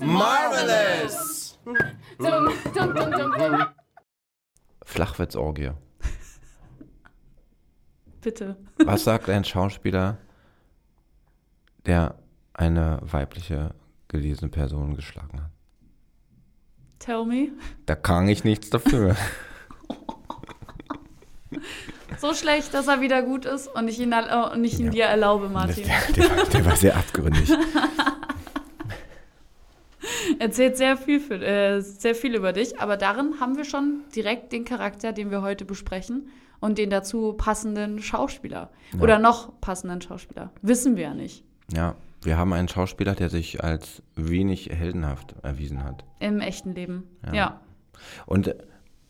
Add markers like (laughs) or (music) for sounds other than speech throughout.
Marvelous! Flachwitzorgie. Bitte. Was sagt ein Schauspieler, der eine weibliche gelesene Person geschlagen hat? Tell me. Da kann ich nichts dafür. (laughs) So schlecht, dass er wieder gut ist und ich ihn, erla- und ich ihn Ja. dir erlaube, Martin. Der, der, war, der war sehr abgründig. (laughs) Erzählt sehr viel, für, äh, sehr viel über dich, aber darin haben wir schon direkt den Charakter, den wir heute besprechen und den dazu passenden Schauspieler. Ja. Oder noch passenden Schauspieler. Wissen wir ja nicht. Ja, wir haben einen Schauspieler, der sich als wenig heldenhaft erwiesen hat. Im echten Leben. Ja. Ja. Und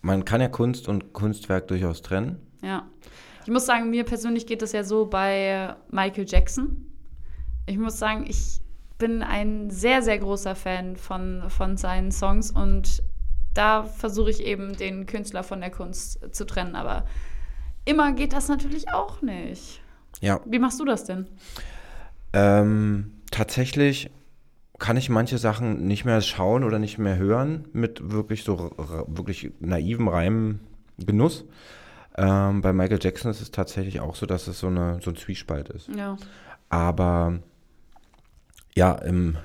man kann ja Kunst und Kunstwerk durchaus trennen. Ja. Ich muss sagen, mir persönlich geht es ja so bei Michael Jackson. Ich muss sagen, ich bin ein sehr, sehr großer Fan von, von seinen Songs und da versuche ich eben den Künstler von der Kunst zu trennen. Aber immer geht das natürlich auch nicht. Ja, Wie machst du das denn? Ähm, tatsächlich kann ich manche Sachen nicht mehr schauen oder nicht mehr hören mit wirklich so wirklich naivem reinem Genuss. Ähm, bei Michael Jackson ist es tatsächlich auch so, dass es so, eine, so ein Zwiespalt ist. Ja. Aber ja, im,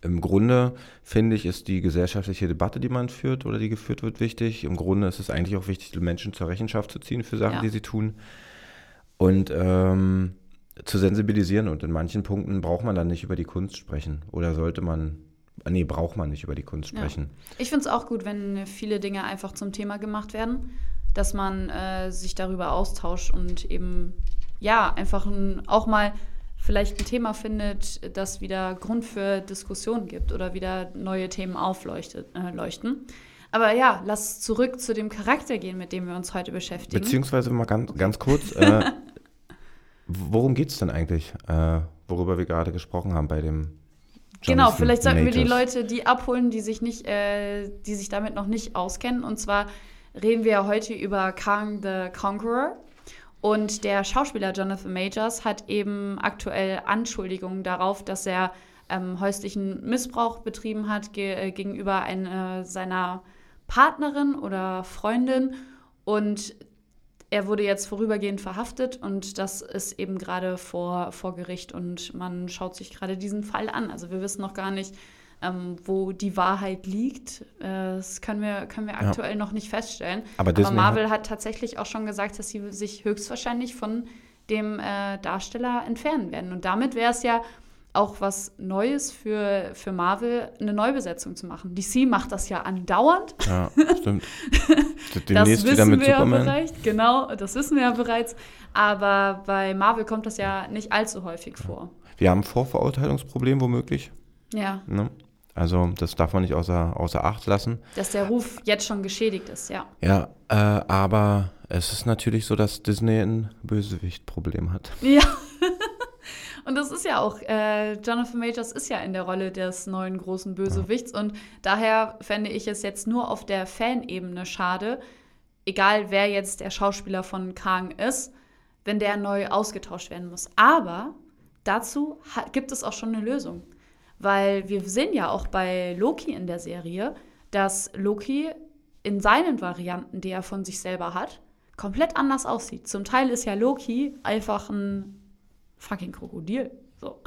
im Grunde finde ich, ist die gesellschaftliche Debatte, die man führt oder die geführt wird, wichtig. Im Grunde ist es eigentlich auch wichtig, die Menschen zur Rechenschaft zu ziehen für Sachen, Ja. die sie tun. Und ähm, zu sensibilisieren. Und in manchen Punkten braucht man dann nicht über die Kunst sprechen. Oder sollte man, ah, nee, braucht man nicht über die Kunst Ja. sprechen. Ich finde es auch gut, wenn viele Dinge einfach zum Thema gemacht werden, dass man äh, sich darüber austauscht und eben, ja, einfach ein, auch mal vielleicht ein Thema findet, das wieder Grund für Diskussionen gibt oder wieder neue Themen aufleuchten. Äh. Aber ja, lass zurück zu dem Charakter gehen, mit dem wir uns heute beschäftigen. Beziehungsweise mal ganz, ganz kurz, (laughs) äh, worum geht es denn eigentlich, äh, worüber wir gerade gesprochen haben bei dem Genau, Jonathan vielleicht sollten wir die Majors? Leute, die abholen, die sich nicht, äh, die sich damit noch nicht auskennen. Und zwar reden wir heute über Kang the Conqueror. Und der Schauspieler Jonathan Majors hat eben aktuell Anschuldigungen darauf, dass er ähm, häuslichen Missbrauch betrieben hat ge äh, gegenüber einer seiner Partnerin oder Freundin. Und er wurde jetzt vorübergehend verhaftet und das ist eben gerade vor, vor Gericht und man schaut sich gerade diesen Fall an. Also wir wissen noch gar nicht, ähm, wo die Wahrheit liegt. Äh, das können wir, können wir Ja. aktuell noch nicht feststellen. Aber Aber Marvel hat tatsächlich auch schon gesagt, dass sie sich höchstwahrscheinlich von dem äh, Darsteller entfernen werden. Und damit wäre es ja auch was Neues für, für Marvel, eine Neubesetzung zu machen. DC macht das ja andauernd. Ja, stimmt. (laughs) Das Demnächst wieder wissen mit wir ja Superman. bereits, genau, das wissen wir ja bereits. Aber bei Marvel kommt das ja nicht allzu häufig vor. Wir haben ein Vorverurteilungsproblem womöglich. Ja, Ne? Also das darf man nicht außer, außer Acht lassen. dass der Ruf jetzt schon geschädigt ist, ja. Ja, äh, aber es ist natürlich so, dass Disney ein Bösewichtproblem hat. Ja. (laughs) Und das ist ja auch, äh, Jonathan Majors ist ja in der Rolle des neuen großen Bösewichts und daher fände ich es jetzt nur auf der Fanebene schade, egal wer jetzt der Schauspieler von Kang ist, wenn der neu ausgetauscht werden muss. Aber dazu gibt es auch schon eine Lösung. Weil wir sehen ja auch bei Loki in der Serie, dass Loki in seinen Varianten, die er von sich selber hat, komplett anders aussieht. Zum Teil ist ja Loki einfach ein fucking Krokodil. So.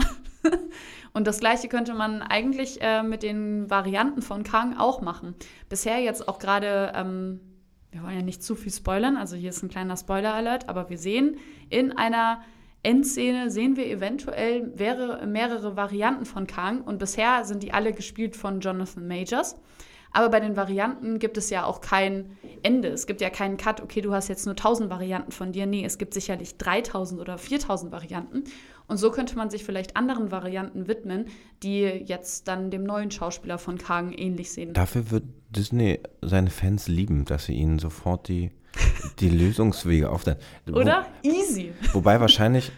(laughs) Und das gleiche könnte man eigentlich äh, mit den Varianten von Kang auch machen. Bisher jetzt auch gerade, ähm, wir wollen ja nicht zu viel spoilern, also hier ist ein kleiner Spoiler-Alert, aber wir sehen in einer Endszene sehen wir eventuell wäre mehrere Varianten von Kang und bisher sind die alle gespielt von Jonathan Majors. Aber bei den Varianten gibt es ja auch kein Ende. Es gibt ja keinen Cut, okay, du hast jetzt nur 1000 Varianten von dir. Nee, es gibt sicherlich 3000 oder 4000 Varianten. Und so könnte man sich vielleicht anderen Varianten widmen, die jetzt dann dem neuen Schauspieler von Kang ähnlich sehen. Dafür wird Disney seine Fans lieben, dass sie ihnen sofort die, die (laughs) Lösungswege aufzeigen. Oder? Easy. Wo, wobei (laughs) wahrscheinlich,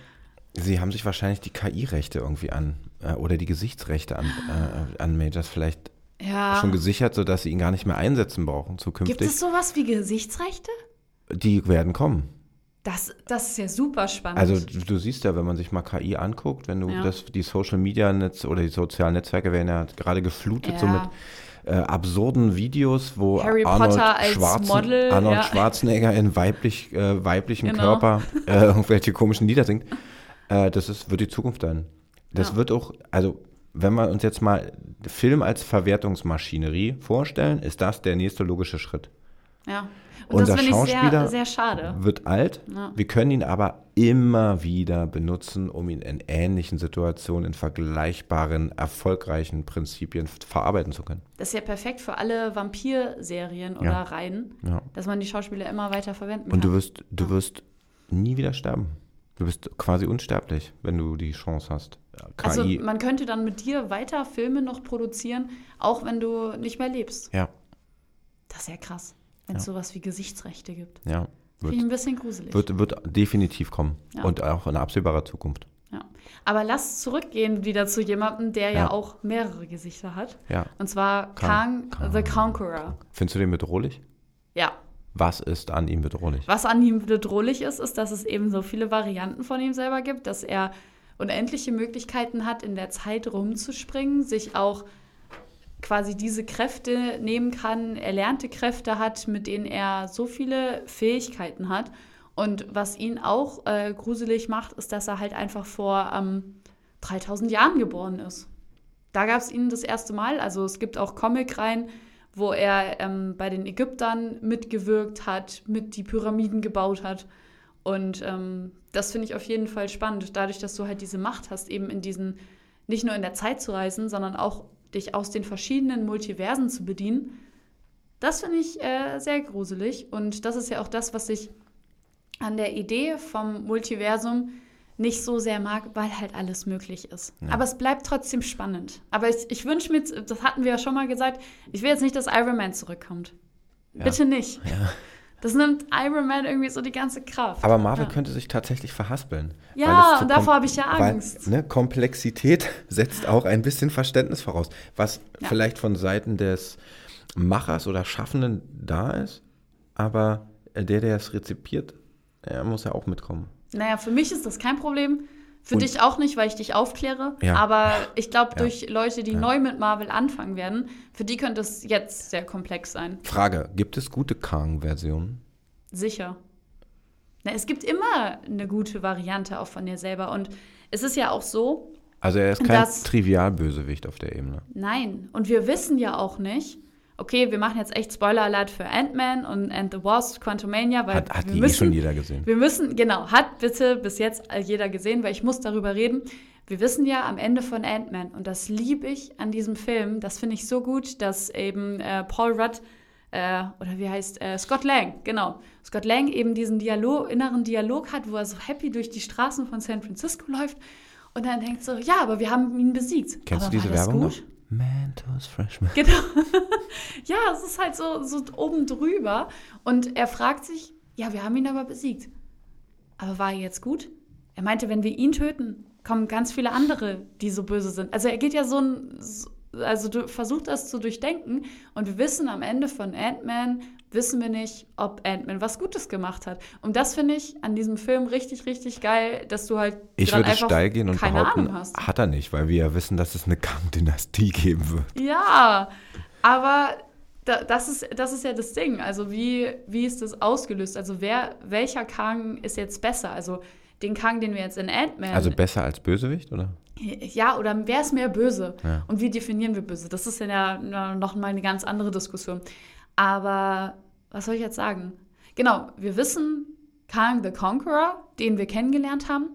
sie haben sich wahrscheinlich die KI-Rechte irgendwie an, äh, oder die Gesichtsrechte an, äh, an Majors vielleicht Ja. schon gesichert, sodass sie ihn gar nicht mehr einsetzen brauchen zukünftig. Gibt es sowas wie Gesichtsrechte? Die werden kommen. Das, das ist ja super spannend. Also du, du siehst ja, wenn man sich mal KI anguckt, wenn du Ja. das, die Social Media Netz oder die sozialen Netzwerke werden ja gerade geflutet so Ja. mit äh, absurden Videos, wo Harry Arnold, Schwarzen, Model, Arnold ja. Schwarzenegger in weiblich, äh, weiblichen Genau. Körper (laughs) äh, irgendwelche komischen Lieder singt. Äh, das ist, wird die Zukunft sein. Das wird auch, also wenn wir uns jetzt mal Film als Verwertungsmaschinerie vorstellen, ist das der nächste logische Schritt. ja. Und Unser das finde ich Schauspieler sehr, sehr schade. wird alt. Ja. Wir können ihn aber immer wieder benutzen, um ihn in ähnlichen Situationen, in vergleichbaren, erfolgreichen Prinzipien verarbeiten zu können. Das ist ja perfekt für alle Vampir-Serien oder Ja. Reihen, Ja. dass man die Schauspieler immer weiter verwenden Und kann. du wirst, du wirst nie wieder sterben. Du bist quasi unsterblich, wenn du die Chance hast. KI. also man könnte dann mit dir weiter Filme noch produzieren, auch wenn du nicht mehr lebst. ja, Das ist ja krass, wenn es Ja. sowas wie Gesichtsrechte gibt. ja. Finde ich ein Wird, bisschen gruselig. wird, wird definitiv kommen. Ja. Und auch in absehbarer Zukunft. Ja. Aber lass zurückgehen wieder zu jemandem, der ja, Ja. auch mehrere Gesichter hat. Ja. Und zwar Kang, Kang- the Conqueror. Findest du den bedrohlich? Ja. Was ist an ihm bedrohlich? Was an ihm bedrohlich ist, ist, dass es eben so viele Varianten von ihm selber gibt, dass er unendliche Möglichkeiten hat, in der Zeit rumzuspringen, sich auch quasi diese Kräfte nehmen kann, erlernte Kräfte hat, mit denen er so viele Fähigkeiten hat. Und was ihn auch äh, gruselig macht, ist, dass er halt einfach vor ähm, 3000 Jahren geboren ist. Da gab es ihn das erste Mal. Also es gibt auch Comic-Reihen, wo er ähm, bei den Ägyptern mitgewirkt hat, mit die Pyramiden gebaut hat. Und ähm, das finde ich auf jeden Fall spannend, dadurch, dass du halt diese Macht hast, eben in diesen, nicht nur in der Zeit zu reisen, sondern auch dich aus den verschiedenen Multiversen zu bedienen. Das finde ich äh, sehr gruselig. Und das ist ja auch das, was ich an der Idee vom Multiversum nicht so sehr mag, weil halt alles möglich ist. Aber es bleibt trotzdem spannend. Aber ich, ich wünsche mir, das hatten wir ja schon mal gesagt, ich will jetzt nicht, dass Iron Man zurückkommt. Ja. Bitte nicht. Ja. Das nimmt Iron Man irgendwie so die ganze Kraft. Aber Marvel ja. könnte sich tatsächlich verhaspeln. Ja, und davor habe ich ja Angst. Weil, ne, Komplexität (laughs) setzt auch ein bisschen Verständnis voraus, was Ja. vielleicht von Seiten des Machers oder Schaffenden da ist, aber der, der es rezipiert, er muss ja auch mitkommen. Naja, für mich ist das kein Problem. Für Und- dich auch nicht, weil ich dich aufkläre. Ja. Aber ich glaube, Ja. durch Leute, die Ja. neu mit Marvel anfangen werden, für die könnte es jetzt sehr komplex sein. Frage, gibt es gute Kang-Versionen? Sicher. Na, es gibt immer eine gute Variante auch von dir selber. Und es ist ja auch so, Also er ist kein Das- Trivialbösewicht auf der Ebene. nein. Und wir wissen ja auch nicht, okay, wir machen jetzt echt Spoiler-Alert für Ant-Man und And the Wasp, Quantumania, weil Hat, hat wir die eh müssen, schon jeder gesehen. Wir müssen, genau, hat bitte bis jetzt jeder gesehen, weil ich muss darüber reden. Wir wissen ja am Ende von Ant-Man, und das liebe ich an diesem Film, das finde ich so gut, dass eben äh, Paul Rudd, äh, oder wie heißt, äh, Scott Lang, genau, Scott Lang eben diesen Dialog, inneren Dialog hat, wo er so happy durch die Straßen von San Francisco läuft und dann denkt so, ja, aber wir haben ihn besiegt. Kennst aber du diese Werbung gut? noch? Mentos Freshman. (laughs) Genau. ja, es ist halt so, so oben drüber. Und er fragt sich, ja, wir haben ihn aber besiegt. Aber war er jetzt gut? Er meinte, wenn wir ihn töten, kommen ganz viele andere, die so böse sind. Also er geht ja so ein, so- also du versucht das zu durchdenken und wir wissen am Ende von Ant-Man, wissen wir nicht, ob Ant-Man was Gutes gemacht hat. Und das finde ich an diesem Film richtig, richtig geil, dass du halt Ich würde einfach steil gehen und keine behaupten, Ahnung hast. hat er nicht, weil wir ja wissen, dass es eine Kang-Dynastie (laughs) geben wird. Ja, aber da, das, ist, das ist ja das Ding. Also wie, wie ist das ausgelöst? Also wer, welcher Kang ist jetzt besser? Also den Kang, den wir jetzt in Ant-Man... Also besser als Bösewicht, oder? ja, oder wer ist mehr böse? Ja. Und wie definieren wir böse? Das ist ja na- noch mal eine ganz andere Diskussion. Aber was soll ich jetzt sagen? Genau, wir wissen, Kang the Conqueror, den wir kennengelernt haben,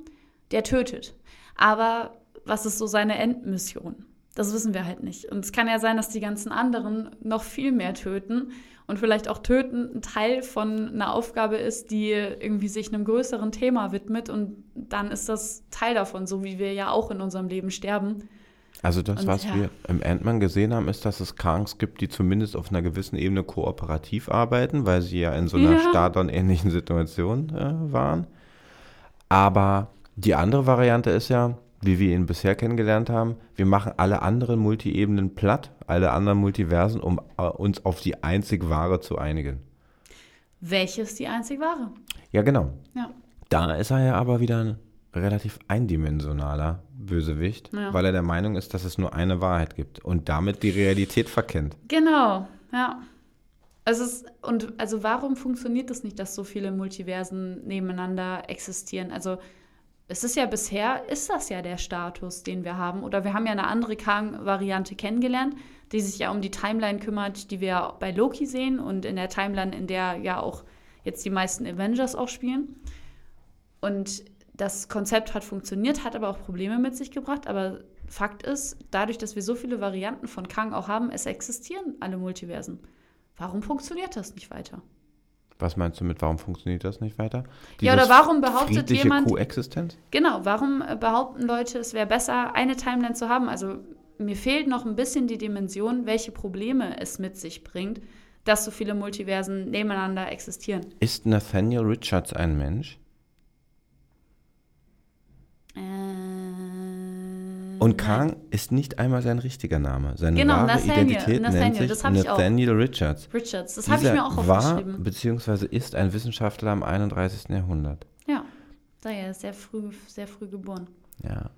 der tötet. Aber was ist so seine Endmission? Das wissen wir halt nicht. Und es kann ja sein, dass die ganzen anderen noch viel mehr töten und vielleicht auch töten ein Teil von einer Aufgabe ist, die irgendwie sich einem größeren Thema widmet und dann ist das Teil davon, so wie wir ja auch in unserem Leben sterben. Also das, Und was ja. wir im Ant-Man gesehen haben, ist, dass es Kangs gibt, die zumindest auf einer gewissen Ebene kooperativ arbeiten, weil sie ja in so einer Ja. Stardon-ähnlichen Situation äh, waren. Aber die andere Variante ist ja, wie wir ihn bisher kennengelernt haben, wir machen alle anderen Multi-Ebenen platt, alle anderen Multiversen, um äh, uns auf die einzig wahre zu einigen. Welches die einzig wahre? Ja, genau. Ja. Da ist er ja aber wieder relativ eindimensionaler Bösewicht, Ja. weil er der Meinung ist, dass es nur eine Wahrheit gibt und damit die Realität verkennt. Genau, ja. Also es, und also warum funktioniert das nicht, dass so viele Multiversen nebeneinander existieren? Also es ist ja bisher, ist das ja der Status, den wir haben. Oder wir haben ja eine andere Kang-Variante kennengelernt, die sich ja um die Timeline kümmert, die wir bei Loki sehen und in der Timeline, in der ja auch jetzt die meisten Avengers auch spielen. Und das Konzept hat funktioniert, hat aber auch Probleme mit sich gebracht. Aber Fakt ist, dadurch, dass wir so viele Varianten von Kang auch haben, es existieren alle Multiversen. Warum funktioniert das nicht weiter? Was meinst du mit, warum funktioniert das nicht weiter? Ja, oder Dieses warum behauptet jemand- Koexistenz? Genau, warum äh, behaupten Leute, es wäre besser, eine Timeline zu haben? Also mir fehlt noch ein bisschen die Dimension, welche Probleme es mit sich bringt, dass so viele Multiversen nebeneinander existieren. Ist Nathaniel Richards ein Mensch? Und Kang ist nicht einmal sein richtiger Name. Seine Genau, wahre Nathaniel, Identität Nathaniel, nennt sich. Nathaniel Richards. Richards, das habe ich mir auch war aufgeschrieben. bzw. ist ein Wissenschaftler im 31. Jahrhundert. Ja, daher ist sehr früh, sehr früh geboren. Ja.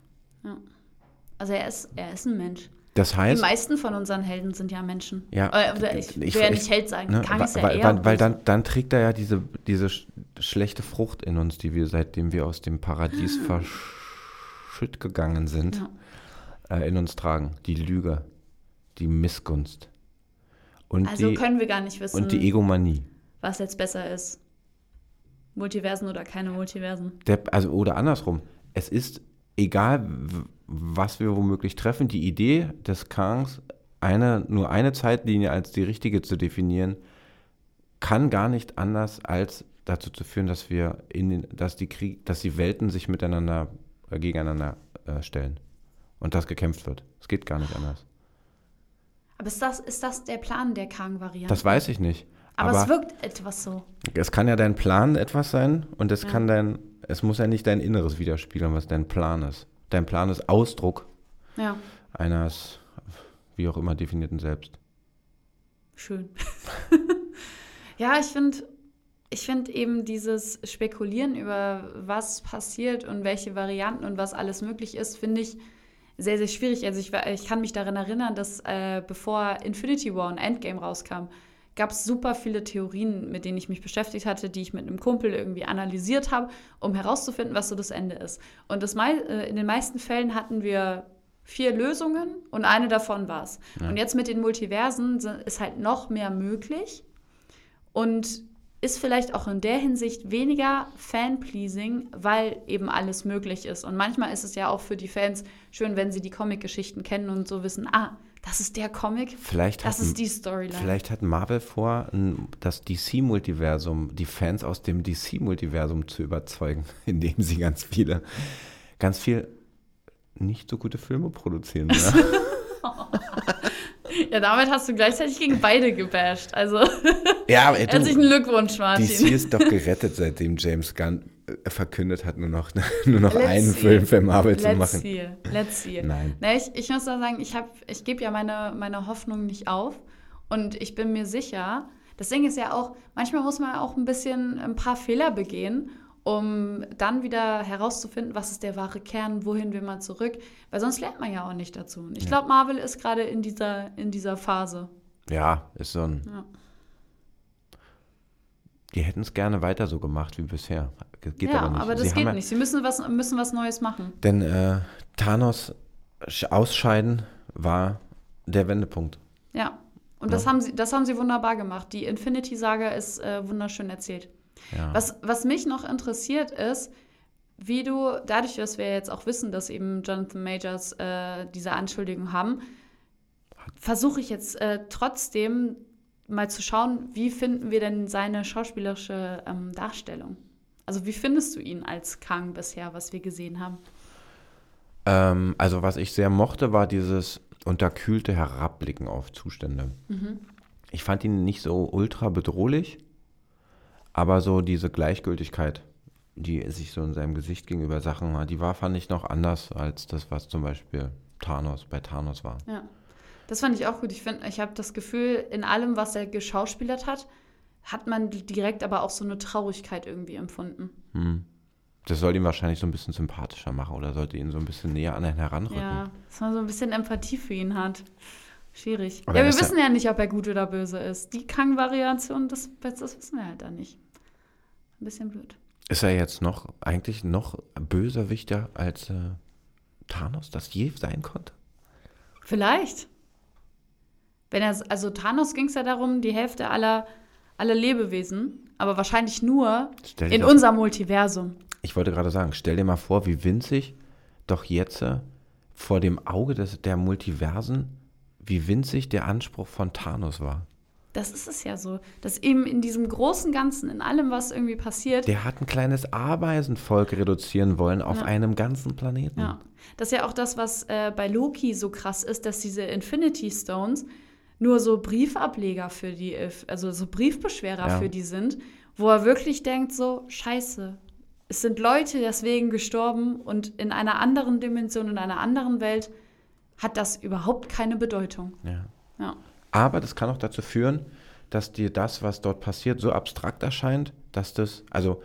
Also er ist, er ist ein Mensch. Das Die heißt, meisten von unseren Helden sind ja Menschen. Ja, Äh, oder ich, ich- will ja ich- nicht Held sagen. ne, Kang ist ja weil, eher. weil, weil dann, dann trägt er ja diese, diese sch- schlechte Frucht in uns, die wir seitdem wir aus dem Paradies (gasps) verschütt gegangen sind, äh, in uns tragen. Die Lüge, die Missgunst und, also die, können wir gar nicht wissen, und die Egomanie. was jetzt besser ist. Multiversen oder keine Multiversen. Der, also, oder andersrum. Es ist egal, was wir womöglich treffen, die Idee des Kangs, eine, nur eine Zeitlinie als die richtige zu definieren, kann gar nicht anders als dazu zu führen, dass wir in den, dass die Krieg, dass die Welten sich miteinander äh, gegeneinander äh, stellen und dass gekämpft wird. Es geht gar nicht anders. Aber ist das, ist das der Plan der Kang-Variante? Das weiß ich nicht. aber, Aber, es wirkt etwas so. es kann ja dein Plan etwas sein und es Ja. kann dein, es muss ja nicht dein Inneres widerspiegeln, was dein Plan ist. Dein Plan ist Ausdruck Ja, eines, wie auch immer definierten Selbst. schön. (laughs) ja, ich finde ich find eben dieses Spekulieren über was passiert und welche Varianten und was alles möglich ist, finde ich sehr, sehr schwierig. Also ich, ich kann mich daran erinnern, dass äh, bevor Infinity War und Endgame rauskam, gab es super viele Theorien, mit denen ich mich beschäftigt hatte, die ich mit einem Kumpel irgendwie analysiert habe, um herauszufinden, was so das Ende ist. Und das äh, in den meisten Fällen hatten wir vier Lösungen und eine davon war es. Und jetzt mit den Multiversen ist halt noch mehr möglich und ist vielleicht auch in der Hinsicht weniger Fan-pleasing, weil eben alles möglich ist. Und manchmal ist es ja auch für die Fans schön, wenn sie die Comic-Geschichten kennen und so wissen, ah, das ist der Comic, Vielleicht das hat, ist die Storyline. vielleicht hat Marvel vor, das DC-Multiversum, die Fans aus dem DC-Multiversum zu überzeugen, (laughs) indem sie ganz viele, ganz viel nicht so gute Filme produzieren. Ja, (laughs) Ja, damit hast du gleichzeitig gegen beide gebasht. Also ja ey, du, herzlichen Glückwunsch, Martin. DC ist doch gerettet, seitdem James Gunn äh, verkündet hat, nur noch, (laughs) nur noch Let's einen see. Film für Marvel zu Let's machen. see. Let's see. Nein. Na, ich, ich muss da sagen, ich, hab- ich gebe ja meine, meine Hoffnung nicht auf. Und ich bin mir sicher, das Ding ist ja auch, manchmal muss man auch ein bisschen ein paar Fehler begehen, um dann wieder herauszufinden, was ist der wahre Kern, wohin will man zurück. Weil sonst lernt man ja auch nicht dazu. Und ich glaube, Marvel ist gerade in dieser, in dieser Phase. Ja, ist so ein. Ja. Die hätten es gerne weiter so gemacht wie bisher. Geht ja, aber nicht. aber das Sie geht ja- nicht. Sie müssen was, müssen was Neues machen. Denn äh, Thanos sch- ausscheiden war der Wendepunkt. Ja. Und das, haben sie, das haben sie wunderbar gemacht. Die Infinity-Saga ist äh, wunderschön erzählt. Ja. Was, was mich noch interessiert ist, wie du, dadurch, dass wir jetzt auch wissen, dass eben Jonathan Majors äh, diese Anschuldigung haben, versuche ich jetzt äh, trotzdem mal zu schauen, wie finden wir denn seine schauspielerische ähm, Darstellung? Also wie findest du ihn als Kang bisher, was wir gesehen haben? Ähm, also was ich sehr mochte, war dieses unterkühlte Herabblicken auf Zustände. Ich fand ihn nicht so ultra bedrohlich, aber so diese Gleichgültigkeit, die sich so in seinem Gesicht gegenüber Sachen war, die war, fand ich noch anders als das, was zum Beispiel Thanos bei Thanos war. Ja. Das fand ich auch gut. Ich finde, ich habe das Gefühl, in allem, was er geschauspielert hat, hat man direkt aber auch so eine Traurigkeit irgendwie empfunden. Hm. Das soll ihn wahrscheinlich so ein bisschen sympathischer machen oder sollte ihn so ein bisschen näher an ihn heranrücken. Ja, dass man so ein bisschen Empathie für ihn hat. Schwierig. Aber ja, wir wissen ja nicht, ob er gut oder böse ist. Die Kang-Variation, das, das wissen wir halt da nicht. Ein bisschen blöd. Ist er jetzt noch, eigentlich noch böserwichter als äh, Thanos, das je sein konnte? Vielleicht. Wenn er, also Thanos ging es ja darum, die Hälfte aller, aller Lebewesen, aber wahrscheinlich nur in unserem Multiversum. Ich wollte gerade sagen, stell dir mal vor, wie winzig doch jetzt äh, vor dem Auge des, der Multiversen, wie winzig der Anspruch von Thanos war. Das ist es ja so, dass eben in diesem großen Ganzen, in allem, was irgendwie passiert, Der hat ein kleines Ameisenvolk reduzieren wollen auf Ja. einem ganzen Planeten. Ja, das ist ja auch das, was äh, bei Loki so krass ist, dass diese Infinity Stones nur so Briefableger für die, äh, also so Briefbeschwerer Ja. für die sind, wo er wirklich denkt so, scheiße, es sind Leute deswegen gestorben und in einer anderen Dimension, in einer anderen Welt hat das überhaupt keine Bedeutung. Ja. Ja, Aber das kann auch dazu führen, dass dir das, was dort passiert, so abstrakt erscheint, dass das, also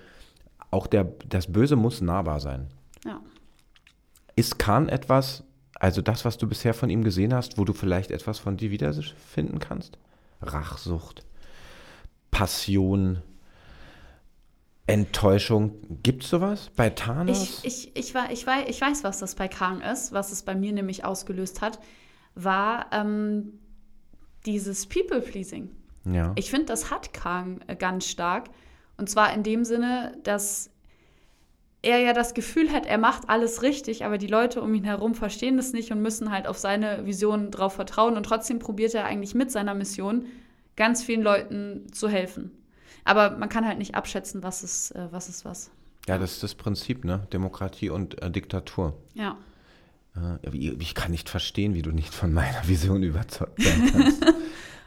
auch der, das Böse muss nahbar sein. ja. Ist Khan etwas, also das, was du bisher von ihm gesehen hast, wo du vielleicht etwas von dir wiederfinden kannst? Rachsucht, Passion, Enttäuschung. Gibt es sowas bei Thanos? Ich, ich, ich, war, ich, weiß, ich weiß, was das bei Kang ist, was es bei mir nämlich ausgelöst hat, war ähm, dieses People-Pleasing. ja. Ich finde, das hat Kang äh, ganz stark. Und zwar in dem Sinne, dass er ja das Gefühl hat, er macht alles richtig, aber die Leute um ihn herum verstehen das nicht und müssen halt auf seine Vision drauf vertrauen. Und trotzdem probiert er eigentlich mit seiner Mission ganz vielen Leuten zu helfen. Aber man kann halt nicht abschätzen, was ist, äh, was ist was. ja, das ist das Prinzip, ne? Demokratie und äh, Diktatur. Ja. Ich kann nicht verstehen, wie du nicht von meiner (laughs) Vision überzeugt sein kannst. (laughs)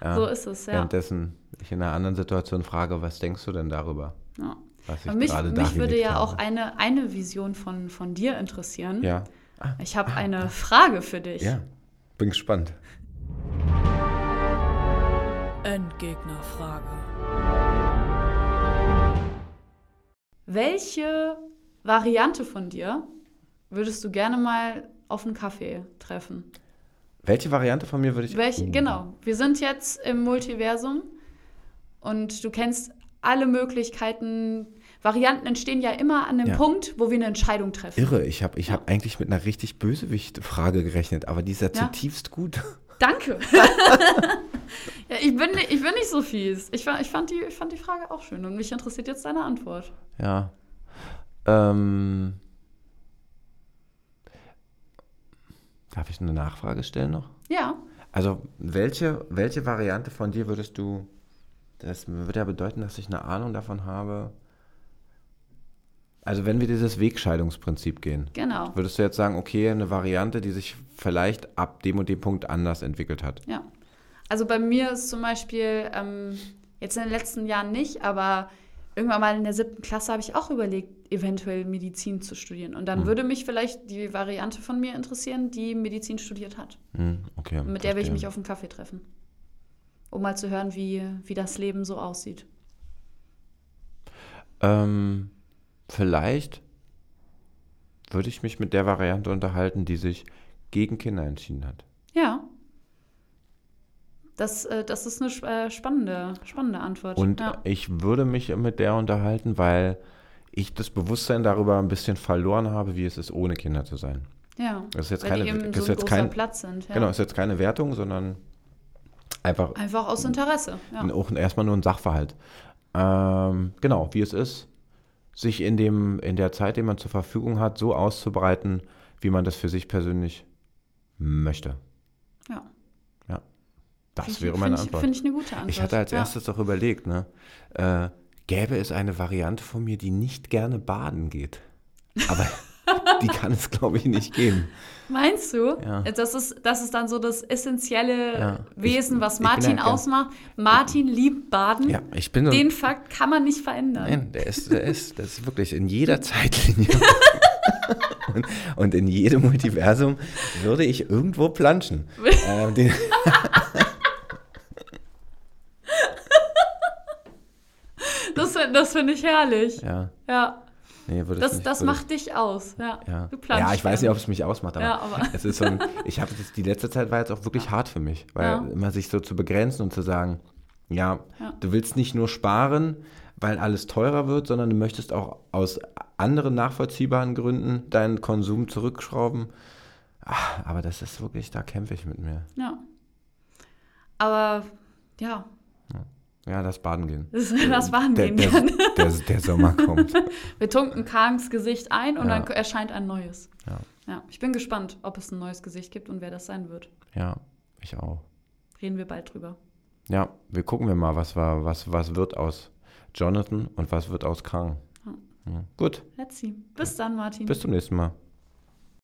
Ja. So ist es, ja. Währenddessen ich in einer anderen Situation frage, was denkst du denn darüber? ja. Was ich Aber mich, gerade mich würde ja habe? auch eine, eine Vision von, von dir interessieren. Ja. Ich habe eine Frage für dich. Ja. Bin gespannt. Endgegnerfrage. Welche Variante von dir würdest du gerne mal auf einen Kaffee treffen? Welche Variante von mir würde ich. Welche, Oh. genau. Wir sind jetzt im Multiversum und du kennst alle Möglichkeiten. Varianten entstehen ja immer an dem Ja. Punkt, wo wir eine Entscheidung treffen. Irre, ich habe ich hab eigentlich mit einer richtig Bösewicht-Frage gerechnet, aber die ist ja, Ja. zutiefst gut. Danke. (laughs) ja, ich, bin, ich bin nicht so fies. Ich, ich, fand die, ich fand die Frage auch schön und mich interessiert jetzt deine Antwort. Ja. Ähm. Darf ich eine Nachfrage stellen noch? Ja, Also, welche, welche Variante von dir würdest du. Das würde ja bedeuten, dass ich eine Ahnung davon habe. Also, wenn wir dieses Wegscheidungsprinzip gehen, genau. würdest du jetzt sagen, okay, eine Variante, die sich vielleicht ab dem und dem Punkt anders entwickelt hat? Ja. Also bei mir ist zum Beispiel, ähm, jetzt in den letzten Jahren nicht, aber irgendwann mal in der siebten Klasse habe ich auch überlegt, eventuell Medizin zu studieren. Und dann Hm. würde mich vielleicht die Variante von mir interessieren, die Medizin studiert hat. Hm, okay. Mit der will ich mich auf einen Kaffee treffen. Um mal zu hören, wie, wie das Leben so aussieht. Ähm, vielleicht würde ich mich mit der Variante unterhalten, die sich gegen Kinder entschieden hat. Ja. Das, äh, das ist eine äh, spannende, spannende Antwort. Und ja. ich würde mich mit der unterhalten, weil ich das Bewusstsein darüber ein bisschen verloren habe, wie es ist, ohne Kinder zu sein. ja. Das ist jetzt Weil keine, die eben das so jetzt kein, Platz sind. Ja. genau, ist jetzt keine Wertung, sondern einfach Einfach aus Interesse. Ja. auch erstmal nur ein Sachverhalt. Ähm, genau, wie es ist, sich in dem, in der Zeit, die man zur Verfügung hat, so auszubreiten, wie man das für sich persönlich möchte. Das Find wäre meine find Antwort. Finde ich eine gute Antwort. Ich hatte als ja. erstes doch überlegt, ne? Äh, gäbe es eine Variante von mir, die nicht gerne baden geht. Aber (laughs) die kann es, glaube ich, nicht geben. Meinst du? Ja. Das, ist, das ist dann so das essentielle Ja. Wesen, was ich Martin ja ausmacht. Martin liebt Baden. Ja, ich bin so. Den Fakt kann man nicht verändern. Nein, der ist, der ist, (laughs) das ist wirklich in jeder Zeitlinie. und, und in jedem Multiversum würde ich irgendwo planschen. (laughs) ähm, den, Das, finde ich herrlich. ja, Ja, nee, das, das macht dich aus. Ja, Ja. ja, ich weiß nicht, ob es mich ausmacht, aber, Ja, aber- (laughs) es ist so ein, ich habe die letzte Zeit war jetzt auch wirklich hart für mich, weil immer sich so zu begrenzen und zu sagen, ja, du willst nicht nur sparen, weil alles teurer wird, sondern du möchtest auch aus anderen nachvollziehbaren Gründen deinen Konsum zurückschrauben. Ah, aber das ist wirklich, da kämpfe ich mit mir. Ja. Aber ja, Ja, das Baden gehen. das, das waren Der, gehen der, der, der Sommer kommt. (laughs) Wir tunken Kangs Gesicht ein und Ja. dann erscheint ein neues. Ja. Ja, ich bin gespannt, ob es ein neues Gesicht gibt und wer das sein wird. Ja, ich auch. Reden wir bald drüber. Ja, wir gucken wir mal, was, war, was, was wird aus Jonathan und was wird aus Kang. Ja. Gut, Let's see. Bis dann, Martin. bis zum nächsten Mal.